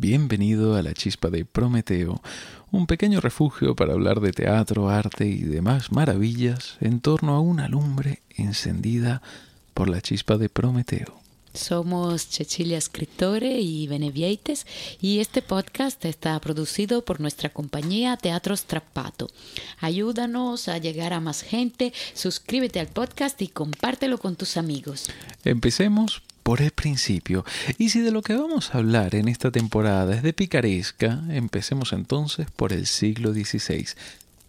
Bienvenido a la chispa de Prometeo, un pequeño refugio para hablar de teatro, arte y demás maravillas en torno a una lumbre encendida por la chispa de Prometeo. Somos Cecilia Escritore y Benevieites y este podcast está producido por nuestra compañía Teatro Strappato. Ayúdanos a llegar a más gente, suscríbete al podcast y compártelo con tus amigos. Empecemos por el principio. Y si de lo que vamos a hablar en esta temporada es de picaresca, empecemos entonces por el siglo XVI.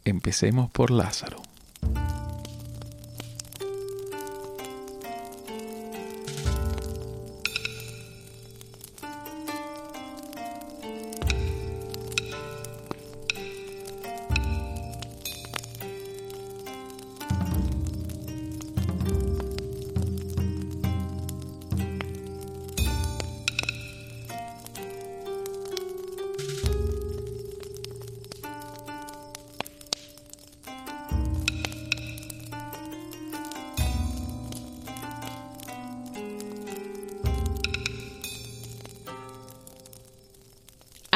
Empecemos por Lázaro.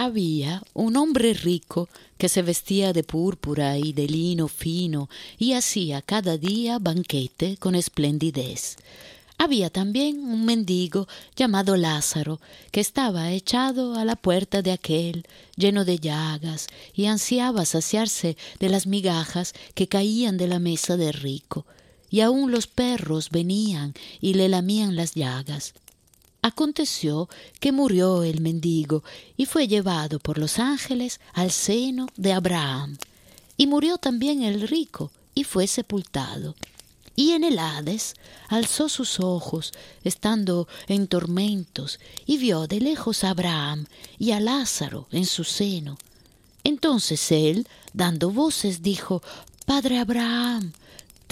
Había un hombre rico que se vestía de púrpura y de lino fino y hacía cada día banquete con esplendidez. Había también un mendigo llamado Lázaro, que estaba echado a la puerta de aquel, lleno de llagas, y ansiaba saciarse de las migajas que caían de la mesa del rico, y aun los perros venían y le lamían las llagas. Aconteció que murió el mendigo y fue llevado por los ángeles al seno de Abraham. Y murió también el rico y fue sepultado. Y en el Hades alzó sus ojos, estando en tormentos, y vio de lejos a Abraham y a Lázaro en su seno. Entonces él, dando voces, dijo, Padre Abraham,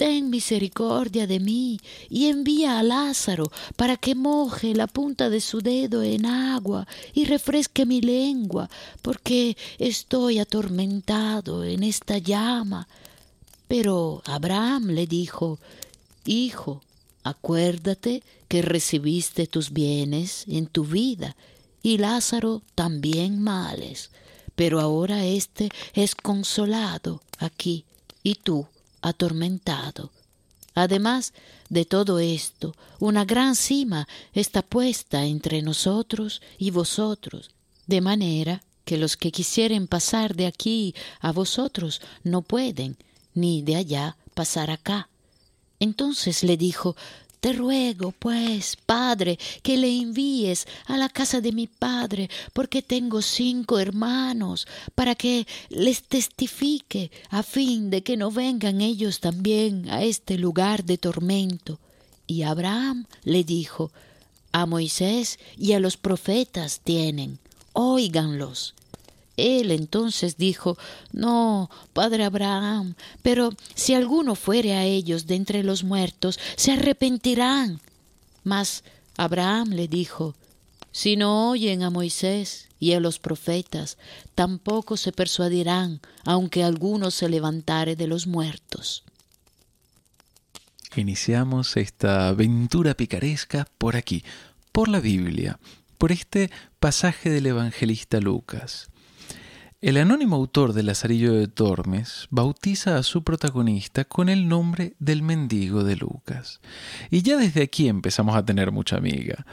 ten misericordia de mí y envía a Lázaro para que moje la punta de su dedo en agua y refresque mi lengua, porque estoy atormentado en esta llama. Pero Abraham le dijo, Hijo, acuérdate que recibiste tus bienes en tu vida y Lázaro también males, pero ahora éste es consolado aquí y tú atormentado. Además de todo esto, una gran cima está puesta entre nosotros y vosotros, de manera que los que quisieren pasar de aquí a vosotros no pueden, ni de allá pasar acá. Entonces le dijo, te ruego, pues, Padre, que le envíes a la casa de mi Padre, porque tengo cinco hermanos, para que les testifique, a fin de que no vengan ellos también a este lugar de tormento. Y Abraham le dijo, a Moisés y a los profetas tienen, óiganlos. Él entonces dijo, No, padre Abraham, pero si alguno fuere a ellos de entre los muertos, se arrepentirán. Mas Abraham le dijo, Si no oyen a Moisés y a los profetas, tampoco se persuadirán, aunque alguno se levantare de los muertos. Iniciamos esta aventura picaresca por aquí, por la Biblia, por este pasaje del evangelista Lucas. El anónimo autor de Lazarillo de Tormes bautiza a su protagonista con el nombre del mendigo de Lucas. Y ya desde aquí empezamos a tener mucha amiga.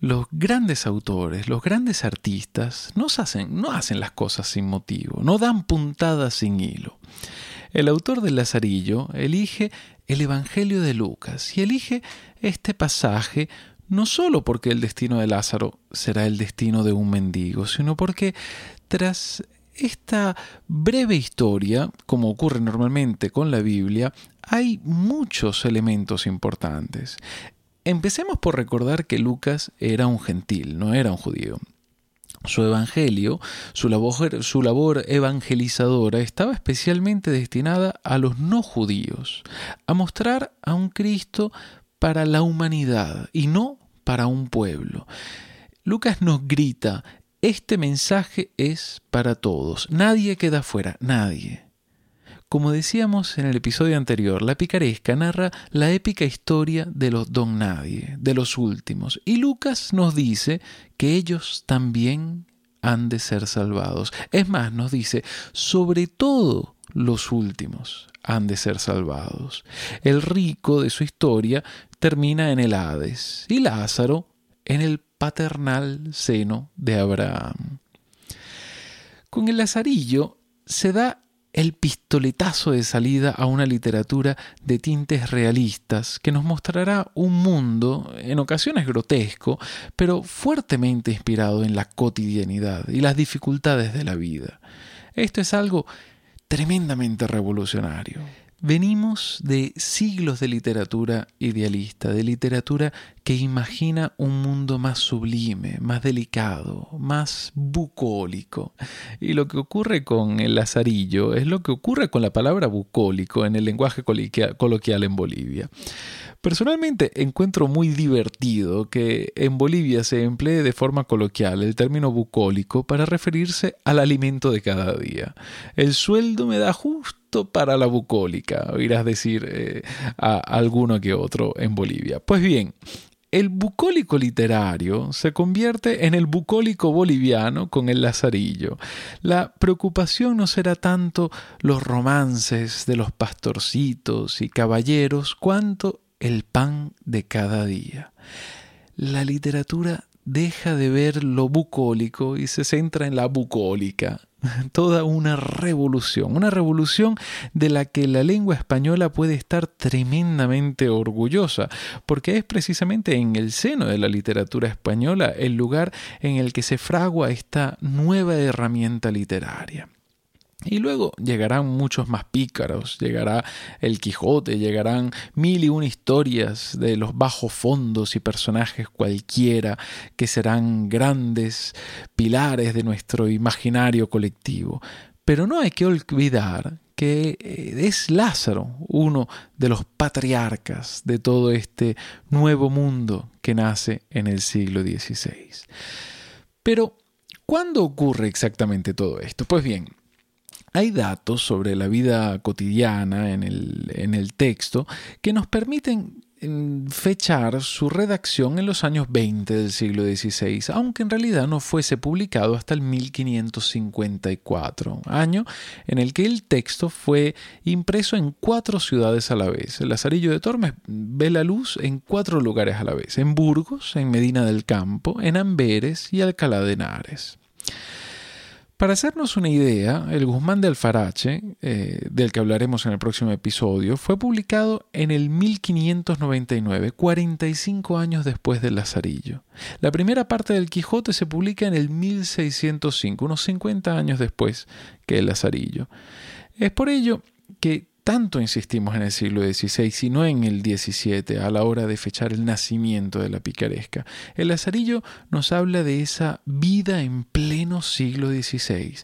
Los grandes autores, los grandes artistas, no hacen, no hacen las cosas sin motivo, no dan puntadas sin hilo. El autor del Lazarillo elige el Evangelio de Lucas y elige este pasaje no solo porque el destino de Lázaro será el destino de un mendigo, sino porque tras esta breve historia, como ocurre normalmente con la Biblia, hay muchos elementos importantes. Empecemos por recordar que Lucas era un gentil, no era un judío. Su evangelio, su labor, evangelizadora estaba especialmente destinada a los no judíos, a mostrar a un Cristo para la humanidad y no para un pueblo. Lucas nos grita, este mensaje es para todos. Nadie queda fuera, nadie. Como decíamos en el episodio anterior, la picaresca narra la épica historia de los don nadie, de los últimos, y Lucas nos dice que ellos también han de ser salvados. Es más, nos dice, sobre todo los últimos han de ser salvados. El rico de su historia termina en el Hades y Lázaro en el paternal seno de Abraham. Con el Lazarillo se da el pistoletazo de salida a una literatura de tintes realistas que nos mostrará un mundo, en ocasiones grotesco, pero fuertemente inspirado en la cotidianidad y las dificultades de la vida. Esto es algo tremendamente revolucionario. Venimos de siglos de literatura idealista, de literatura que imagina un mundo más sublime, más delicado, más bucólico. Y lo que ocurre con el lazarillo es lo que ocurre con la palabra bucólico en el lenguaje coloquial en Bolivia. Personalmente encuentro muy divertido que en Bolivia se emplee de forma coloquial el término bucólico para referirse al alimento de cada día. El sueldo me da justo para la bucólica, oirás decir eh, a alguno que otro en Bolivia. Pues bien, el bucólico literario se convierte en el bucólico boliviano con el lazarillo. La preocupación no será tanto los romances de los pastorcitos y caballeros, cuanto el pan de cada día. La literatura deja de ver lo bucólico y se centra en la bucólica. Toda una revolución, una revolución de la que la lengua española puede estar tremendamente orgullosa, porque es precisamente en el seno de la literatura española el lugar en el que se fragua esta nueva herramienta literaria. Y luego llegarán muchos más pícaros, llegará el Quijote, llegarán mil y una historias de los bajos fondos y personajes cualquiera que serán grandes pilares de nuestro imaginario colectivo. Pero no hay que olvidar que eh, es Lázaro uno de los patriarcas de todo este nuevo mundo que nace en el siglo XVI. Pero, ¿cuándo ocurre exactamente todo esto? Pues bien, hay datos sobre la vida cotidiana en el, texto que nos permiten mm, fechar su redacción en los años 20 del siglo XVI, aunque en realidad no fuese publicado hasta el 1554, año en el que el texto fue impreso en cuatro ciudades a la vez. El Lazarillo de Tormes ve la luz en cuatro lugares a la vez, en Burgos, en Medina del Campo, en Amberes y Alcalá de Henares. Para hacernos una idea, el Guzmán de Alfarache, eh, del que hablaremos en el próximo episodio, fue publicado en el 1599, 45 años después del Lazarillo. La primera parte del Quijote se publica en el 1605, unos 50 años después que el Lazarillo. Es por ello que tanto insistimos en el siglo XVI y no en el XVII a la hora de fechar el nacimiento de la picaresca. El Lazarillo nos habla de esa vida en pleno siglo XVI.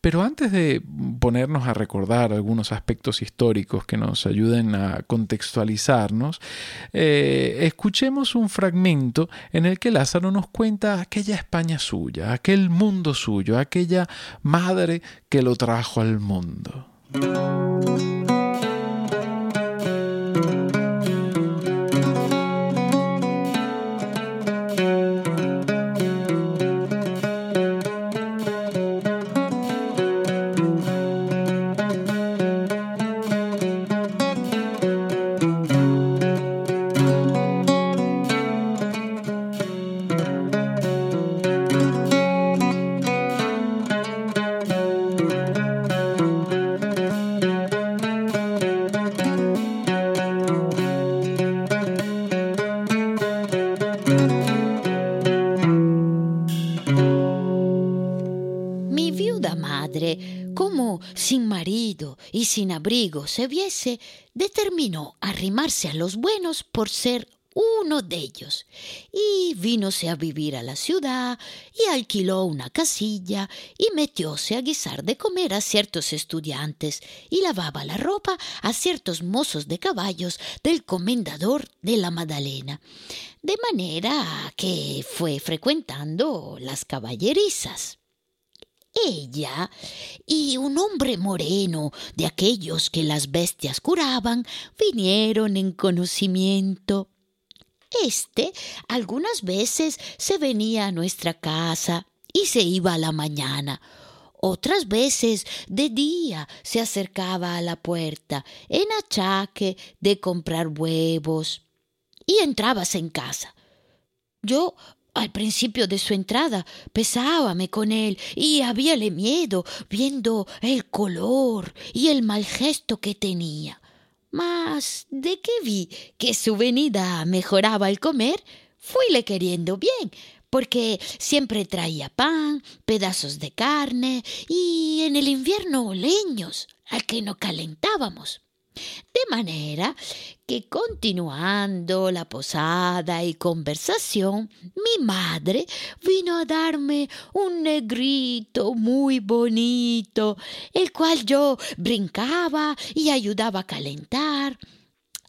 Pero antes de ponernos a recordar algunos aspectos históricos que nos ayuden a contextualizarnos, eh, escuchemos un fragmento en el que Lázaro nos cuenta aquella España suya, aquel mundo suyo, aquella madre que lo trajo al mundo. Se viese, determinó arrimarse a los buenos por ser uno de ellos, y vínose a vivir a la ciudad, y alquiló una casilla, y metióse a guisar de comer a ciertos estudiantes, y lavaba la ropa a ciertos mozos de caballos del comendador de la Madalena, de manera que fue frecuentando las caballerizas ella y un hombre moreno de aquellos que las bestias curaban vinieron en conocimiento. Este algunas veces se venía a nuestra casa y se iba a la mañana. Otras veces de día se acercaba a la puerta en achaque de comprar huevos y entrabas en casa. Yo al principio de su entrada pesábame con él y habíale miedo viendo el color y el mal gesto que tenía. Mas de que vi que su venida mejoraba el comer, fuile queriendo bien, porque siempre traía pan, pedazos de carne y en el invierno leños al que no calentábamos. De manera que continuando la posada y conversación, mi madre vino a darme un negrito muy bonito, el cual yo brincaba y ayudaba a calentar.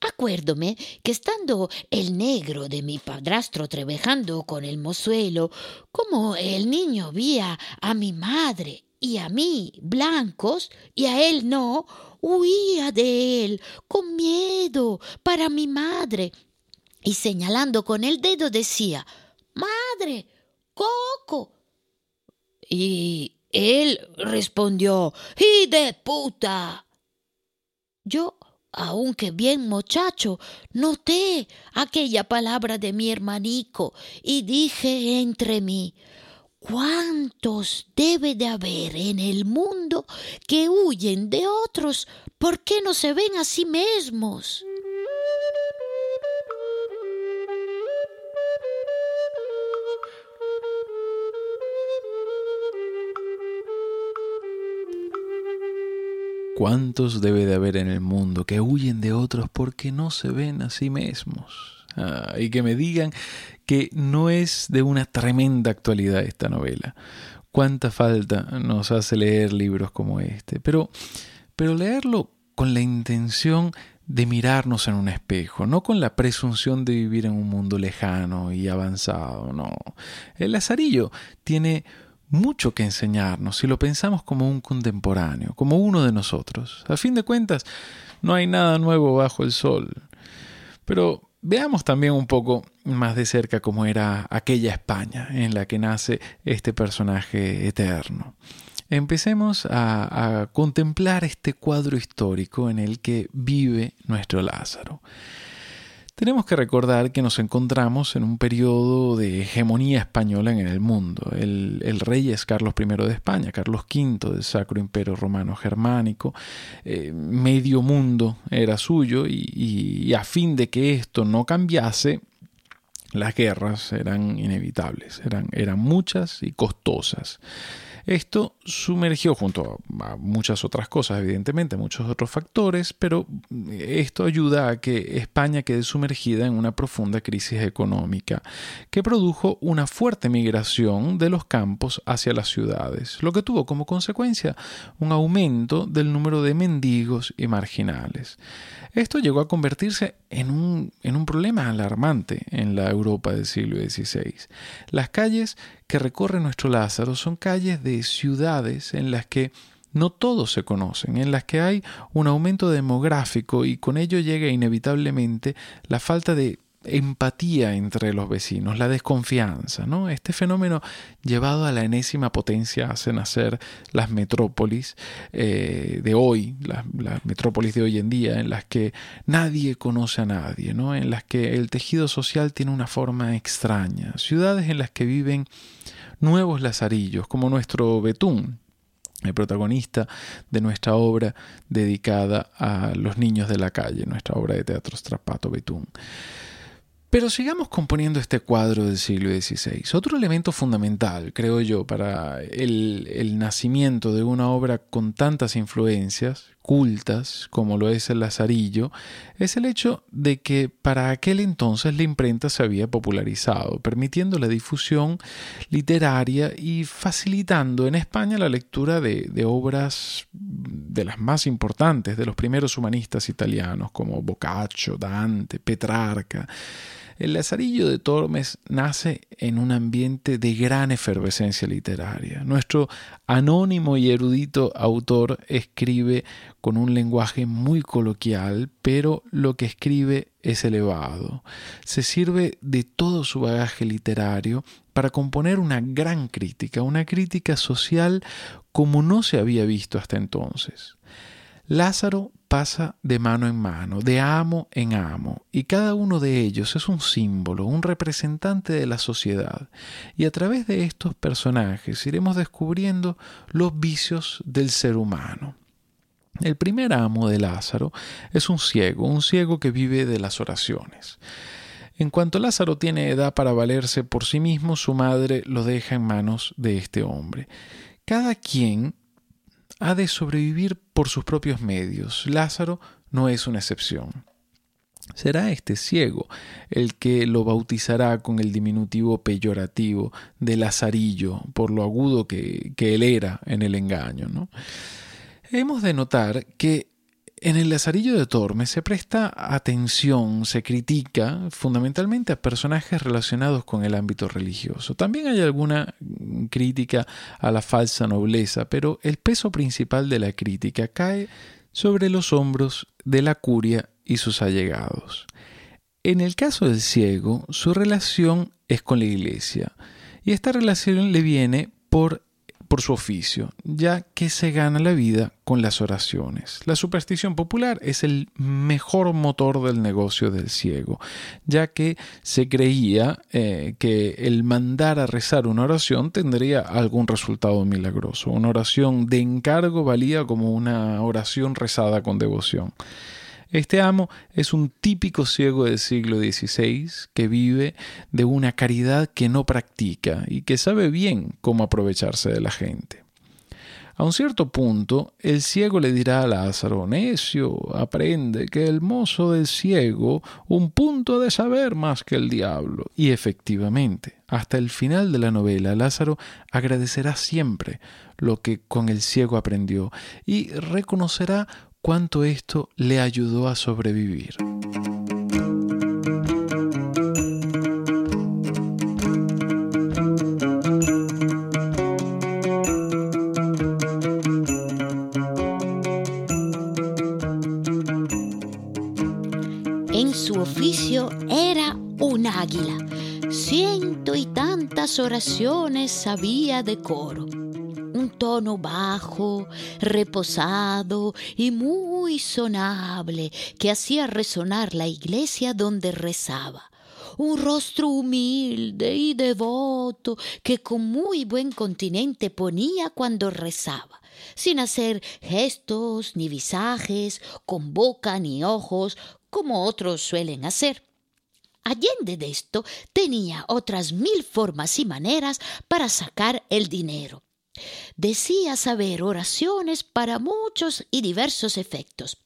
Acuérdome que estando el negro de mi padrastro trabajando con el mozuelo, como el niño vía a mi madre y a mí blancos y a él no, huía de él con miedo para mi madre y señalando con el dedo decía Madre, Coco. Y él respondió ¡Y de puta! Yo, aunque bien muchacho, noté aquella palabra de mi hermanico y dije entre mí ¿Cuántos debe de haber en el mundo que huyen de otros porque no se ven a sí mismos? ¿Cuántos debe de haber en el mundo que huyen de otros porque no se ven a sí mismos? Ah, y que me digan que no es de una tremenda actualidad esta novela. Cuánta falta nos hace leer libros como este, pero, pero leerlo con la intención de mirarnos en un espejo, no con la presunción de vivir en un mundo lejano y avanzado, no. El Lazarillo tiene mucho que enseñarnos si lo pensamos como un contemporáneo, como uno de nosotros. A fin de cuentas, no hay nada nuevo bajo el sol. Pero Veamos también un poco más de cerca cómo era aquella España en la que nace este personaje eterno. Empecemos a, a, contemplar este cuadro histórico en el que vive nuestro Lázaro. Tenemos que recordar que nos encontramos en un periodo de hegemonía española en el mundo. El, rey es Carlos I de España, Carlos V del Sacro Imperio Romano Germánico. Eh, medio mundo era suyo y, a fin de que esto no cambiase, las guerras eran inevitables, eran muchas y costosas. Esto sumergió junto a muchas otras cosas, evidentemente, muchos otros factores, pero esto ayuda a que España quede sumergida en una profunda crisis económica que produjo una fuerte migración de los campos hacia las ciudades, lo que tuvo como consecuencia un aumento del número de mendigos y marginales. Esto llegó a convertirse en un, en un problema alarmante en la Europa del siglo XVI. Las calles que recorre nuestro Lázaro son calles de ciudades en las que no todos se conocen, en las que hay un aumento demográfico y con ello llega inevitablemente la falta de empatía entre los vecinos, la desconfianza. ¿no? Este fenómeno llevado a la enésima potencia hace nacer las metrópolis eh, de hoy, las, metrópolis de hoy en día, en las que nadie conoce a nadie, ¿no? en las que el tejido social tiene una forma extraña, ciudades en las que viven nuevos lazarillos, como nuestro Betún, el protagonista de nuestra obra dedicada a los niños de la calle, nuestra obra de teatro Strapato Betún. Pero sigamos componiendo este cuadro del siglo XVI. Otro elemento fundamental, creo yo, para el, nacimiento de una obra con tantas influencias cultas como lo es el Lazarillo, es el hecho de que para aquel entonces la imprenta se había popularizado, permitiendo la difusión literaria y facilitando en España la lectura de, obras de las más importantes de los primeros humanistas italianos como Boccaccio, Dante, Petrarca. El Lazarillo de Tormes nace en un ambiente de gran efervescencia literaria. Nuestro anónimo y erudito autor escribe con un lenguaje muy coloquial, pero lo que escribe es elevado. Se sirve de todo su bagaje literario para componer una gran crítica, una crítica social como no se había visto hasta entonces. Lázaro pasa de mano en mano, de amo en amo, y cada uno de ellos es un símbolo, un representante de la sociedad, y a través de estos personajes iremos descubriendo los vicios del ser humano. El primer amo de Lázaro es un ciego, un ciego que vive de las oraciones. En cuanto Lázaro tiene edad para valerse por sí mismo, su madre lo deja en manos de este hombre. Cada quien ha de sobrevivir por sus propios medios. Lázaro no es una excepción. Será este ciego el que lo bautizará con el diminutivo peyorativo de Lazarillo, por lo agudo que, él era en el engaño. Hemos de notar que en el Lazarillo de Tormes se presta atención, se critica fundamentalmente a personajes relacionados con el ámbito religioso. También hay alguna crítica a la falsa nobleza, pero el peso principal de la crítica cae sobre los hombros de la curia y sus allegados. En el caso del ciego, su relación es con la iglesia, y esta relación le viene por por su oficio, ya que se gana la vida con las oraciones. La superstición popular es el mejor motor del negocio del ciego, ya que se creía eh, que el mandar a rezar una oración tendría algún resultado milagroso. Una oración de encargo valía como una oración rezada con devoción. Este amo es un típico ciego del siglo XVI que vive de una caridad que no practica y que sabe bien cómo aprovecharse de la gente. A un cierto punto, el ciego le dirá a Lázaro, necio, aprende que el mozo del ciego un punto de saber más que el diablo. Y efectivamente, hasta el final de la novela, Lázaro agradecerá siempre lo que con el ciego aprendió y reconocerá cuánto esto le ayudó a sobrevivir. En su oficio era un águila. Ciento y tantas oraciones sabía de coro un tono bajo, reposado y muy sonable que hacía resonar la iglesia donde rezaba un rostro humilde y devoto que con muy buen continente ponía cuando rezaba, sin hacer gestos ni visajes, con boca ni ojos, como otros suelen hacer. Allende de esto tenía otras mil formas y maneras para sacar el dinero. Decía saber oraciones para muchos y diversos efectos,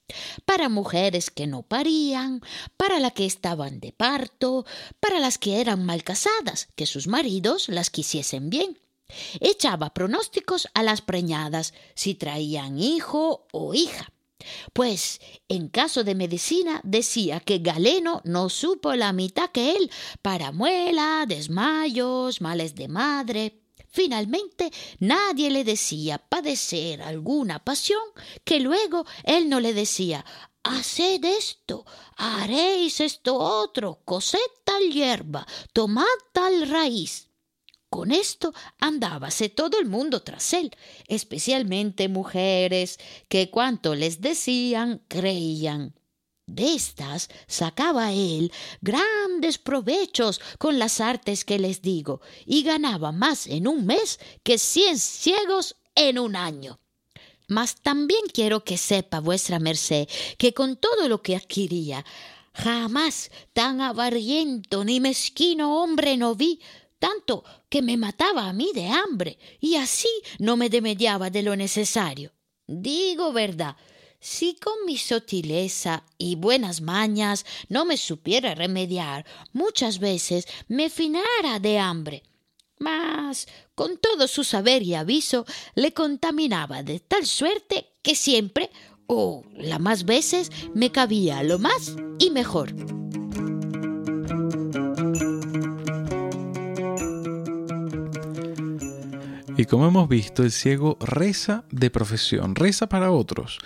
para mujeres que no parían, para las que estaban de parto, para las que eran mal casadas, que sus maridos las quisiesen bien. Echaba pronósticos a las preñadas, si traían hijo o hija. Pues en caso de medicina decía que Galeno no supo la mitad que él para muela, desmayos, males de madre. Finalmente, nadie le decía padecer alguna pasión que luego él no le decía Haced esto, haréis esto otro, cosed tal hierba, tomad tal raíz. Con esto andábase todo el mundo tras él, especialmente mujeres, que cuanto les decían creían. De estas sacaba él grandes provechos con las artes que les digo, y ganaba más en un mes que cien ciegos en un año. Mas también quiero que sepa vuestra merced que con todo lo que adquiría, jamás tan avariento ni mezquino hombre no vi, tanto que me mataba a mí de hambre, y así no me demediaba de lo necesario. Digo verdad, si con mi sotileza y buenas mañas no me supiera remediar, muchas veces me finara de hambre. Mas, con todo su saber y aviso, le contaminaba de tal suerte que siempre, o la más veces, me cabía lo más y mejor. Y como hemos visto, el ciego reza de profesión, reza para otros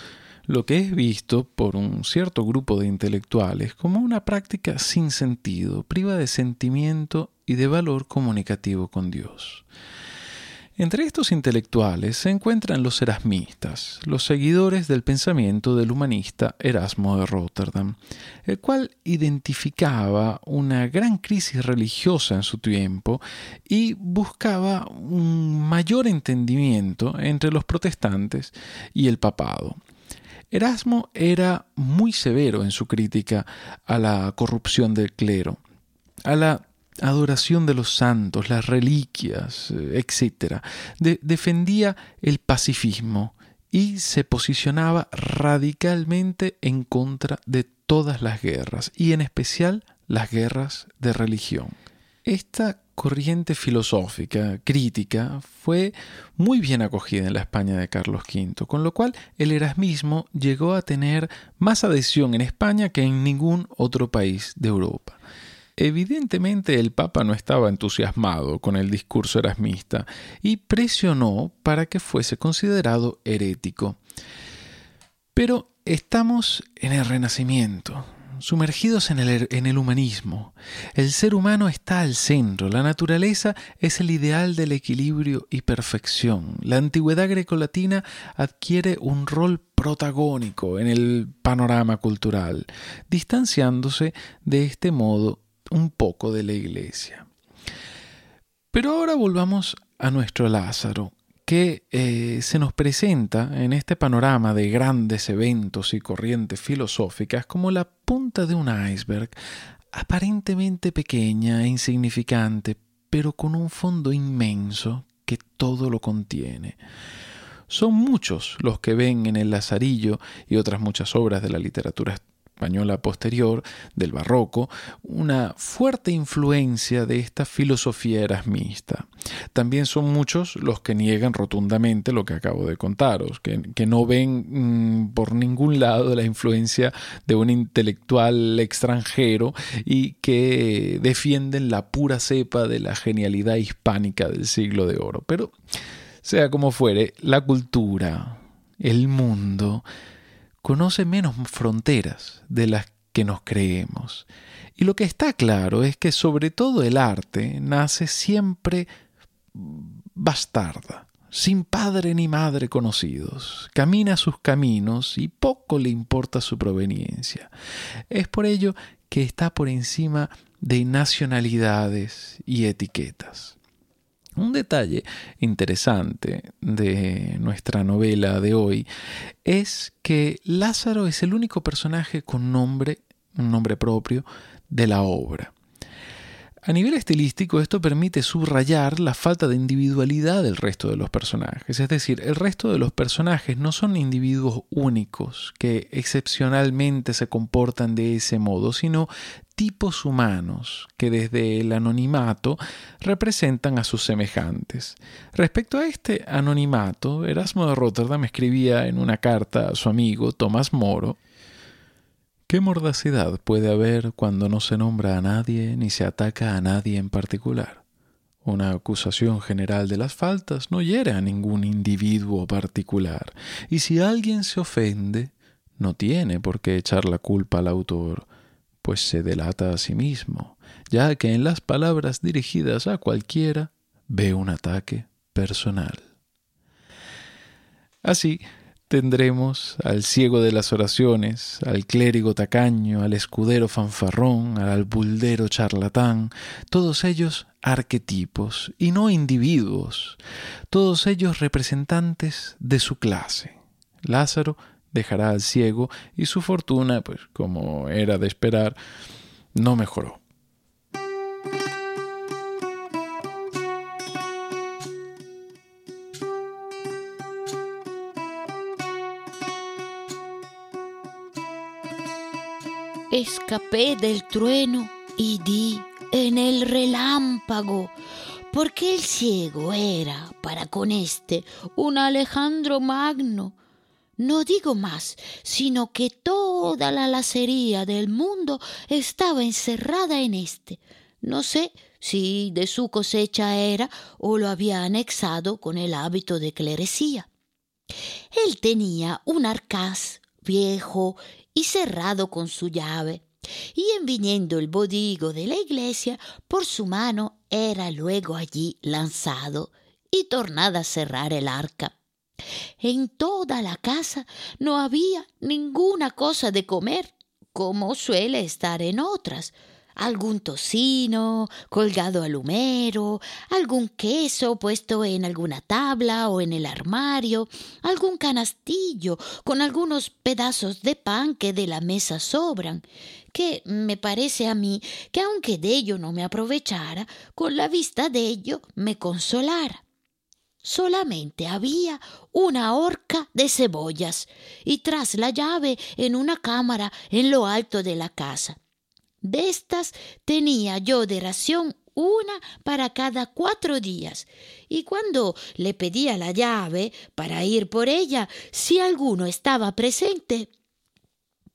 lo que es visto por un cierto grupo de intelectuales como una práctica sin sentido, priva de sentimiento y de valor comunicativo con Dios. Entre estos intelectuales se encuentran los erasmistas, los seguidores del pensamiento del humanista Erasmo de Rotterdam, el cual identificaba una gran crisis religiosa en su tiempo y buscaba un mayor entendimiento entre los protestantes y el papado. Erasmo era muy severo en su crítica a la corrupción del clero, a la adoración de los santos, las reliquias, eh, etc. defendía el pacifismo y se posicionaba radicalmente en contra de todas las guerras, y en especial las guerras de religión. Esta corriente filosófica, crítica, fue muy bien acogida en la España de Carlos V, con lo cual el erasmismo llegó a tener más adhesión en España que en ningún otro país de Europa. Evidentemente el Papa no estaba entusiasmado con el discurso erasmista y presionó para que fuese considerado herético. Pero estamos en el Renacimiento, sumergidos en el, humanismo. El ser humano está al centro, la naturaleza es el ideal del equilibrio y perfección. La antigüedad grecolatina adquiere un rol protagónico en el panorama cultural, distanciándose de este modo un poco de la iglesia. Pero ahora volvamos a nuestro Lázaro, que eh, se nos presenta en este panorama de grandes eventos y corrientes filosóficas como la punta de un iceberg, aparentemente pequeña e insignificante, pero con un fondo inmenso que todo lo contiene. Son muchos los que ven en el Lazarillo y otras muchas obras de la literatura posterior, del barroco, una fuerte influencia de esta filosofía erasmista. También son muchos los que niegan rotundamente lo que acabo de contaros, que, no ven mm, por ningún lado la influencia de un intelectual extranjero y que defienden la pura cepa de la genialidad hispánica del siglo de oro. Pero, sea como fuere, la cultura, el mundo, conoce menos fronteras de las que nos creemos. Y lo que está claro es que sobre todo el arte nace siempre bastarda, sin padre ni madre conocidos, camina sus caminos y poco le importa su proveniencia. Es por ello que está por encima de nacionalidades y etiquetas. Un detalle interesante de nuestra novela de hoy es que Lázaro es el único personaje con nombre, un nombre propio, de la obra. A nivel estilístico, esto permite subrayar la falta de individualidad del resto de los personajes. Es decir, el resto de los personajes no son individuos únicos que excepcionalmente se comportan de ese modo, sino tipos humanos que desde el anonimato representan a sus semejantes. Respecto a este anonimato, Erasmo de Rotterdam escribía en una carta a su amigo Tomás Moro ¿Qué mordacidad puede haber cuando no se nombra a nadie ni se ataca a nadie en particular? Una acusación general de las faltas no hiere a ningún individuo particular, y si alguien se ofende, no tiene por qué echar la culpa al autor, pues se delata a sí mismo, ya que en las palabras dirigidas a cualquiera ve un ataque personal. Así, tendremos al ciego de las oraciones, al clérigo tacaño, al escudero fanfarrón, al albuldero charlatán, todos ellos arquetipos y no individuos, todos ellos representantes de su clase. Lázaro dejará al ciego y su fortuna, pues como era de esperar, no mejoró. Escapé del trueno y di en el relámpago, porque el ciego era para con este un Alejandro Magno. No digo más, sino que toda la lacería del mundo estaba encerrada en este. No sé si de su cosecha era o lo había anexado con el hábito de clerecía. Él tenía un arcaz viejo y cerrado con su llave, y en viniendo el bodigo de la iglesia, por su mano era luego allí lanzado y tornada a cerrar el arca. En toda la casa no había ninguna cosa de comer, como suele estar en otras, algún tocino colgado al humero, algún queso puesto en alguna tabla o en el armario, algún canastillo con algunos pedazos de pan que de la mesa sobran, que me parece a mí que aunque de ello no me aprovechara, con la vista de ello me consolara. Solamente había una horca de cebollas y tras la llave en una cámara en lo alto de la casa. De estas tenía yo de ración una para cada cuatro días, y cuando le pedía la llave para ir por ella, si alguno estaba presente,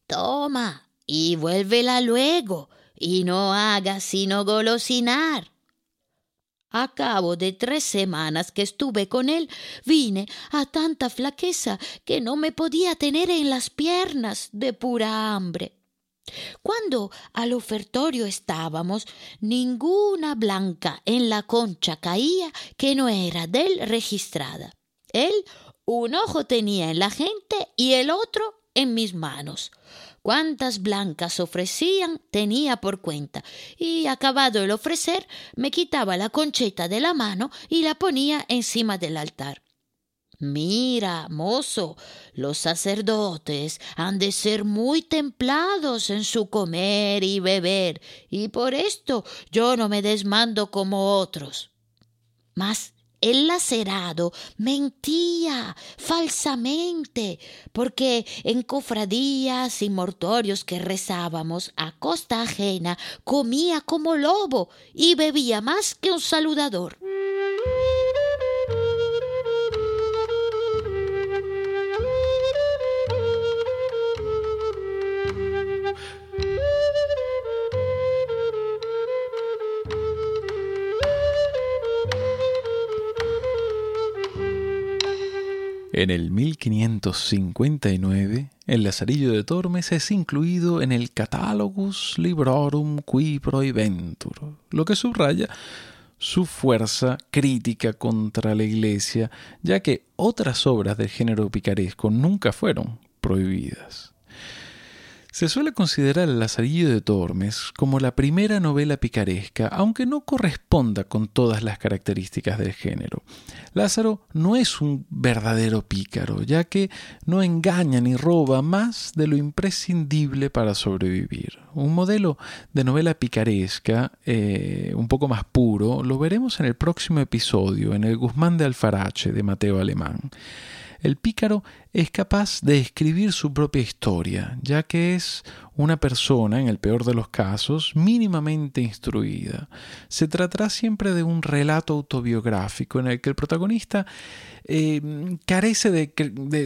toma y vuélvela luego, y no hagas sino golosinar. A cabo de tres semanas que estuve con él, vine a tanta flaqueza que no me podía tener en las piernas de pura hambre. Cuando al ofertorio estábamos, ninguna blanca en la concha caía que no era del registrada. Él un ojo tenía en la gente y el otro en mis manos. Cuántas blancas ofrecían tenía por cuenta, y acabado el ofrecer, me quitaba la concheta de la mano y la ponía encima del altar. Mira, mozo, los sacerdotes han de ser muy templados en su comer y beber, y por esto yo no me desmando como otros. Mas el lacerado mentía falsamente, porque en cofradías y mortorios que rezábamos a costa ajena comía como lobo y bebía más que un saludador. En el 1559, el Lazarillo de Tormes es incluido en el Catalogus Librorum qui Prohibentur, lo que subraya su fuerza crítica contra la Iglesia, ya que otras obras del género picaresco nunca fueron prohibidas. Se suele considerar El Lazarillo de Tormes como la primera novela picaresca, aunque no corresponda con todas las características del género. Lázaro no es un verdadero pícaro, ya que no engaña ni roba más de lo imprescindible para sobrevivir. Un modelo de novela picaresca, eh, un poco más puro, lo veremos en el próximo episodio, en el Guzmán de Alfarache de Mateo Alemán. El pícaro es capaz de escribir su propia historia, ya que es una persona, en el peor de los casos, mínimamente instruida. Se tratará siempre de un relato autobiográfico en el que el protagonista eh, carece de,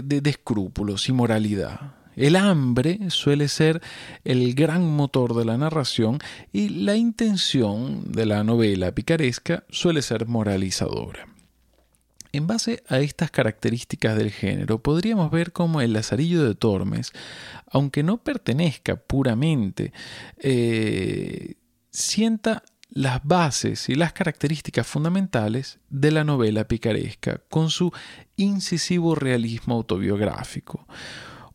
de escrúpulos y moralidad. El hambre suele ser el gran motor de la narración y la intención de la novela picaresca suele ser moralizadora. En base a estas características del género, podríamos ver cómo el Lazarillo de Tormes, aunque no pertenezca puramente, eh, sienta las bases y las características fundamentales de la novela picaresca, con su incisivo realismo autobiográfico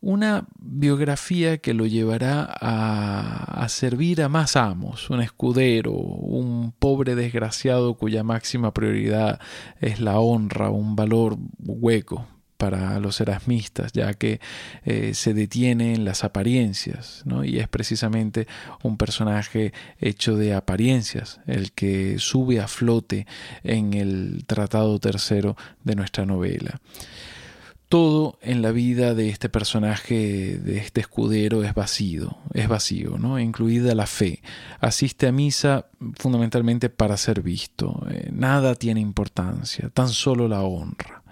una biografía que lo llevará a, servir a más amos, un escudero, un pobre desgraciado cuya máxima prioridad es la honra, un valor hueco para los erasmistas, ya que eh, se detiene en las apariencias, ¿no? y es precisamente un personaje hecho de apariencias el que sube a flote en el Tratado Tercero de nuestra novela todo en la vida de este personaje, de este escudero, es vacío, es vacío, ¿no? Incluida la fe. Asiste a misa fundamentalmente para ser visto. Eh, nada tiene importancia, tan solo la honra.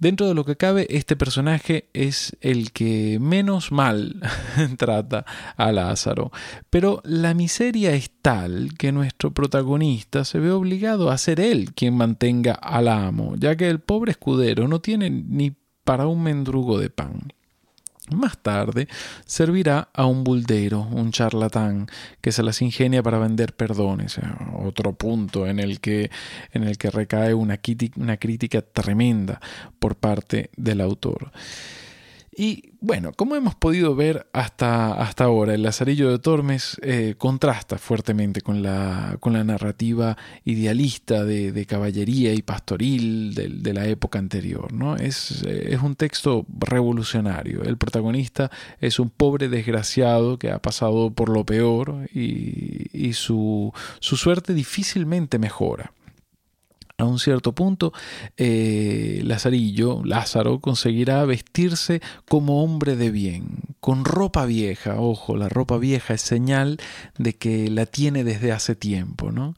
Dentro de lo que cabe, este personaje es el que menos mal trata a Lázaro, pero la miseria es tal que nuestro protagonista se ve obligado a ser él quien mantenga al amo, ya que el pobre escudero no tiene ni para un mendrugo de pan. Más tarde servirá a un buldero, un charlatán, que se las ingenia para vender perdones. Otro punto en el que, en el que recae una crítica tremenda por parte del autor. Y bueno, como hemos podido ver hasta, hasta ahora, el Lazarillo de Tormes eh, contrasta fuertemente con la, con la narrativa idealista de, caballería y pastoril de, la época anterior. ¿no? Es, eh, es, un texto revolucionario. El protagonista es un pobre desgraciado que ha pasado por lo peor y, y su, su suerte difícilmente mejora a un cierto punto, eh, Lazarillo, Lázaro, conseguirá vestirse como hombre de bien, con ropa vieja. Ojo, la ropa vieja es señal de que la tiene desde hace tiempo, ¿no?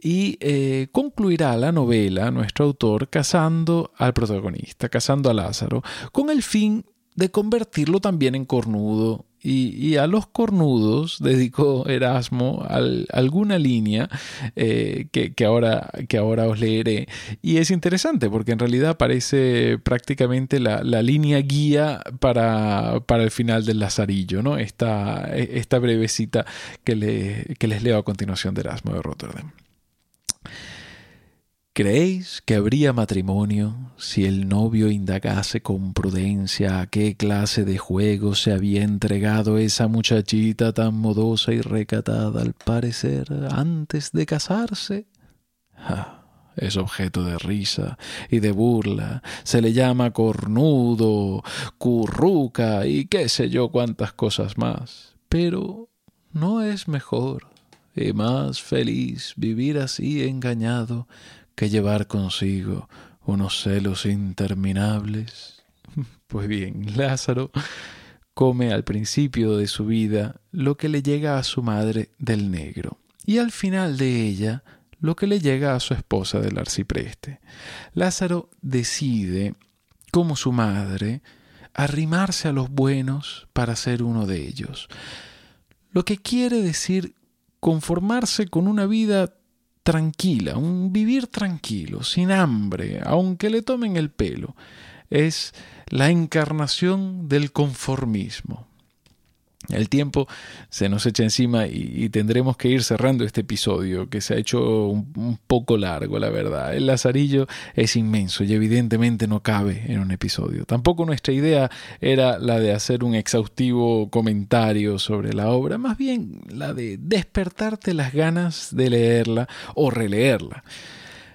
Y eh, concluirá la novela, nuestro autor, casando al protagonista, casando a Lázaro, con el fin de convertirlo también en cornudo y, a los cornudos dedicó Erasmo alguna línea eh, que, ahora, que ahora os leeré. Y es interesante porque en realidad parece prácticamente la, línea guía para, el final del Lazarillo, ¿no? esta, esta brevecita que, que les leo a continuación de Erasmo de Rotterdam. ¿Creéis que habría matrimonio si el novio indagase con prudencia a qué clase de juego se había entregado esa muchachita tan modosa y recatada al parecer antes de casarse? es objeto de risa y de burla, se le llama cornudo, curruca y qué sé yo cuántas cosas más. Pero ¿no es mejor y más feliz vivir así engañado que llevar consigo unos celos interminables? Pues bien, Lázaro come al principio de su vida lo que le llega a su madre del negro y al final de ella lo que le llega a su esposa del arcipreste. Lázaro decide, como su madre, arrimarse a los buenos para ser uno de ellos, lo que quiere decir conformarse con una vida tranquila, un vivir tranquilo, sin hambre, aunque le tomen el pelo. Es la encarnación del conformismo. El tiempo se nos echa encima y, tendremos que ir cerrando este episodio que se ha hecho un, poco largo, la verdad. El Lazarillo es inmenso y evidentemente no cabe en un episodio. Tampoco nuestra idea era la de hacer un exhaustivo comentario sobre la obra, más bien la de despertarte las ganas de leerla o releerla.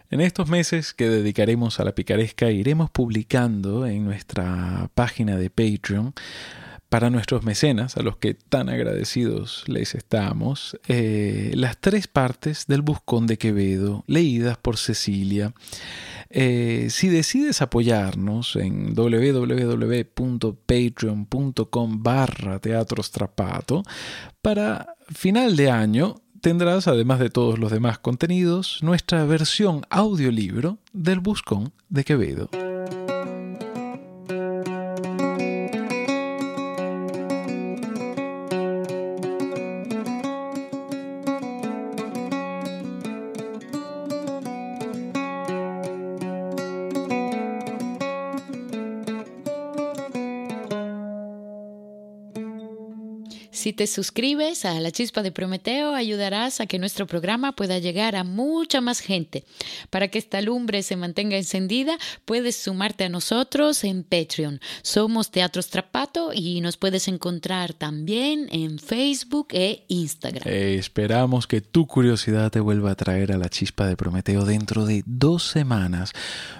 En estos meses que dedicaremos a la picaresca iremos publicando en nuestra página de Patreon para nuestros mecenas, a los que tan agradecidos les estamos, eh, las tres partes del Buscón de Quevedo, leídas por Cecilia. Eh, si decides apoyarnos en www.patreon.com barra teatrostrapato, para final de año tendrás, además de todos los demás contenidos, nuestra versión audiolibro del Buscón de Quevedo. Si te suscribes a La Chispa de Prometeo, ayudarás a que nuestro programa pueda llegar a mucha más gente. Para que esta lumbre se mantenga encendida, puedes sumarte a nosotros en Patreon. Somos Teatro Strapato y nos puedes encontrar también en Facebook e Instagram. Eh, esperamos que tu curiosidad te vuelva a traer a La Chispa de Prometeo dentro de dos semanas.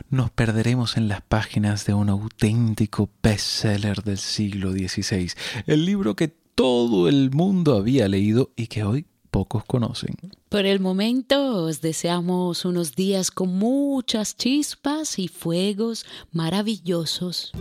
Nos perderemos en las páginas de un auténtico bestseller del siglo XVI, el libro que todo el mundo había leído y que hoy pocos conocen. Por el momento os deseamos unos días con muchas chispas y fuegos maravillosos.